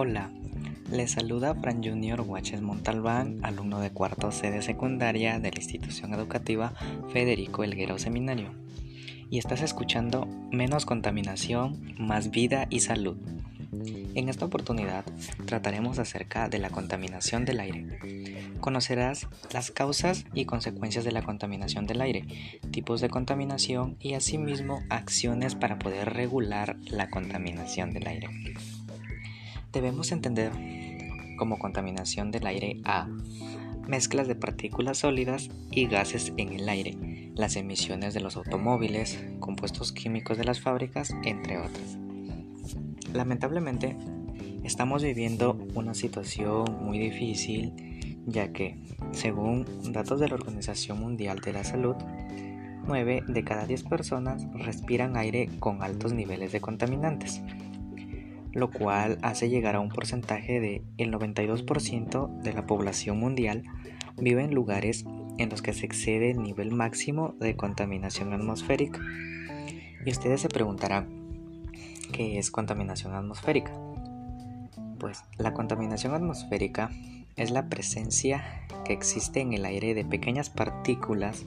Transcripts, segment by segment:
Hola, les saluda Fran Junior Guaches Montalbán, alumno de cuarto C de secundaria de la institución educativa Federico Elguero Seminario. Y estás escuchando Menos contaminación, más vida y salud. En esta oportunidad trataremos acerca de la contaminación del aire. Conocerás las causas y consecuencias de la contaminación del aire, tipos de contaminación y asimismo acciones para poder regular la contaminación del aire. Debemos entender como contaminación del aire a mezclas de partículas sólidas y gases en el aire, las emisiones de los automóviles, compuestos químicos de las fábricas, entre otras. Lamentablemente, estamos viviendo una situación muy difícil ya que, según datos de la Organización Mundial de la Salud, 9 de cada 10 personas respiran aire con altos niveles de contaminantes, lo cual hace llegar a un porcentaje de el 92% de la población mundial vive en lugares en los que se excede el nivel máximo de contaminación atmosférica. Y ustedes se preguntarán, ¿qué es contaminación atmosférica? Pues la contaminación atmosférica es la presencia que existe en el aire de pequeñas partículas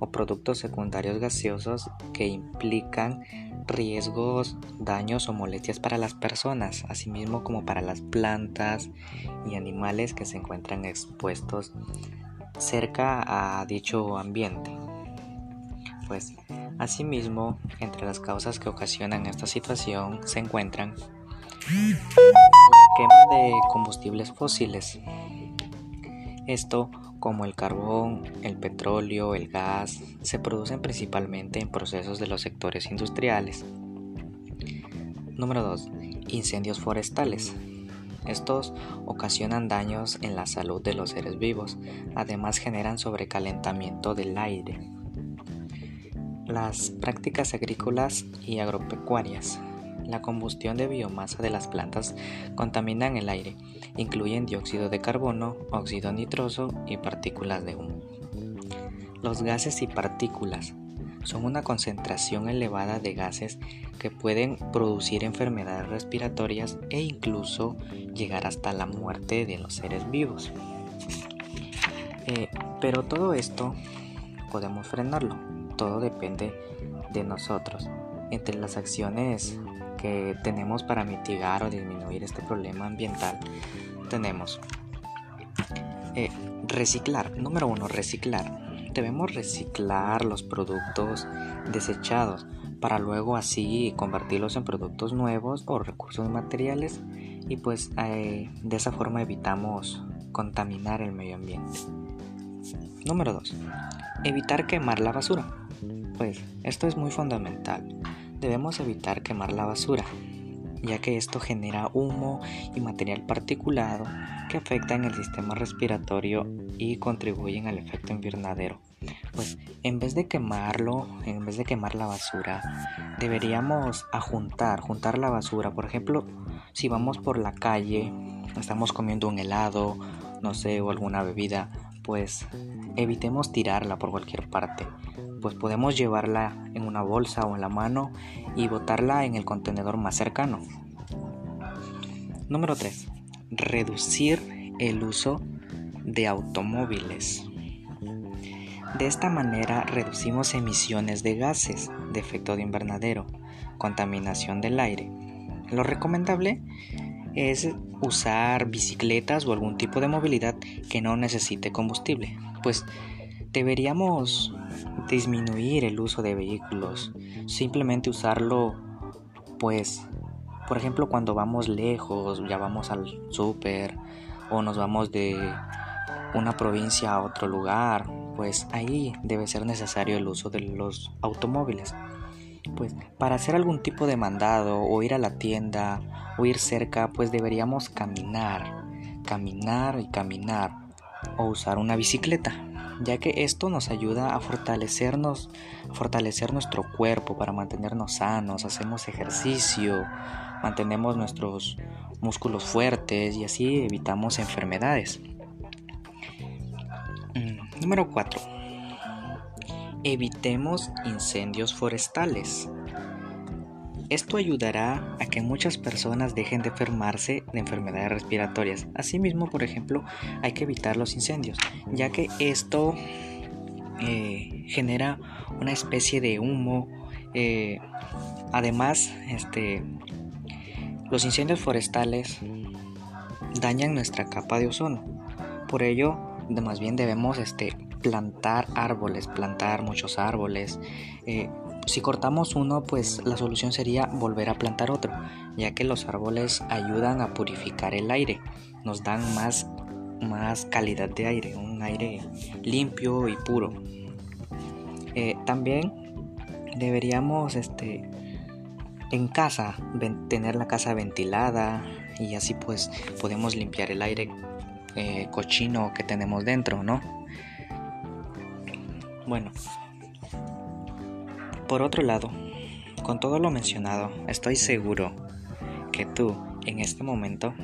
o productos secundarios gaseosos que implican riesgos, daños o molestias para las personas, asimismo como para las plantas y animales que se encuentran expuestos cerca a dicho ambiente. Pues asimismo, entre las causas que ocasionan esta situación se encuentran la quema de combustibles fósiles, esto, como el carbón, el petróleo, el gas, se producen principalmente en procesos de los sectores industriales. Número 2. Incendios forestales. Estos ocasionan daños en la salud de los seres vivos, además generan sobrecalentamiento del aire. Las prácticas agrícolas y agropecuarias la combustión de biomasa de las plantas contaminan el aire, incluyen dióxido de carbono, óxido nitroso y partículas de humo. Los gases y partículas son una concentración elevada de gases que pueden producir enfermedades respiratorias e incluso llegar hasta la muerte de los seres vivos. Eh, pero todo esto podemos frenarlo, todo depende de nosotros. Entre las acciones que tenemos para mitigar o disminuir este problema ambiental tenemos eh, reciclar. Número uno, reciclar. Debemos reciclar los productos desechados para luego así convertirlos en productos nuevos o recursos materiales y pues eh, de esa forma evitamos contaminar el medio ambiente. Número 2. Evitar quemar la basura. Pues esto es muy fundamental Debemos evitar quemar la basura, ya que esto genera humo y material particulado que afectan el sistema respiratorio y contribuyen al efecto invernadero. Pues en vez de quemarlo, en vez de quemar la basura, deberíamos ajuntar, juntar la basura. Por ejemplo, si vamos por la calle, estamos comiendo un helado, no sé, o alguna bebida, pues evitemos tirarla por cualquier parte pues podemos llevarla en una bolsa o en la mano y botarla en el contenedor más cercano. Número 3. Reducir el uso de automóviles. De esta manera reducimos emisiones de gases de efecto de invernadero, contaminación del aire. Lo recomendable es usar bicicletas o algún tipo de movilidad que no necesite combustible, pues deberíamos disminuir el uso de vehículos, simplemente usarlo pues por ejemplo cuando vamos lejos, ya vamos al súper o nos vamos de una provincia a otro lugar, pues ahí debe ser necesario el uso de los automóviles. Pues para hacer algún tipo de mandado o ir a la tienda o ir cerca, pues deberíamos caminar, caminar y caminar o usar una bicicleta ya que esto nos ayuda a fortalecernos, fortalecer nuestro cuerpo para mantenernos sanos, hacemos ejercicio, mantenemos nuestros músculos fuertes y así evitamos enfermedades. Mm, número 4. Evitemos incendios forestales. Esto ayudará a que muchas personas dejen de enfermarse de enfermedades respiratorias. Asimismo, por ejemplo, hay que evitar los incendios, ya que esto eh, genera una especie de humo. Eh, además, este, los incendios forestales dañan nuestra capa de ozono. Por ello, más bien debemos este, plantar árboles, plantar muchos árboles. Eh, si cortamos uno, pues la solución sería volver a plantar otro, ya que los árboles ayudan a purificar el aire, nos dan más, más calidad de aire, un aire limpio y puro. Eh, también deberíamos este, en casa tener la casa ventilada y así pues podemos limpiar el aire eh, cochino que tenemos dentro, ¿no? Bueno, por otro lado, con todo lo mencionado, estoy seguro que tú en este momento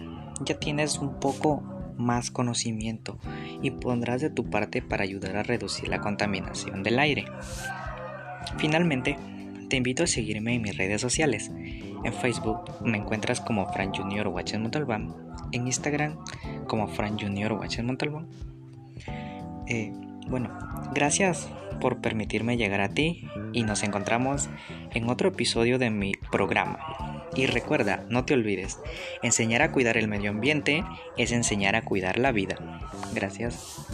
ya tienes un poco más conocimiento y pondrás de tu parte para ayudar a reducir la contaminación del aire. Finalmente, te invito a seguirme en mis redes sociales. En Facebook me encuentras como Fran Junior Watches Montalbán, en Instagram como Fran Junior Watches Montalbán. Eh, bueno, gracias por permitirme llegar a ti y nos encontramos en otro episodio de mi programa. Y recuerda, no te olvides, enseñar a cuidar el medio ambiente es enseñar a cuidar la vida. Gracias.